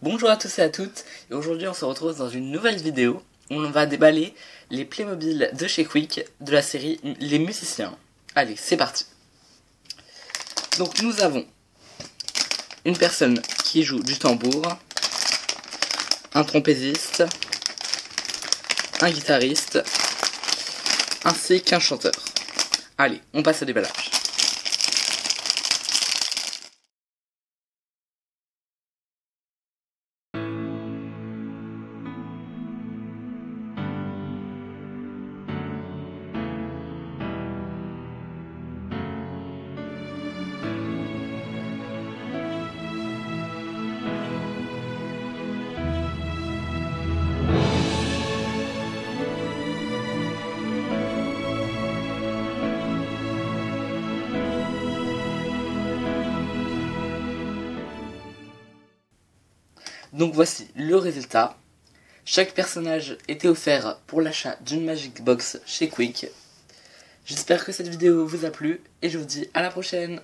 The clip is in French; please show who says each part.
Speaker 1: Bonjour à tous et à toutes, et aujourd'hui on se retrouve dans une nouvelle vidéo où on va déballer les Playmobil de chez Quick de la série Les Musiciens. Allez, c'est parti Donc nous avons une personne qui joue du tambour, un trompettiste, un guitariste, ainsi qu'un chanteur. Allez, on passe au déballage. Donc voici le résultat. Chaque personnage était offert pour l'achat d'une Magic Box chez Quick. J'espère que cette vidéo vous a plu et je vous dis à la prochaine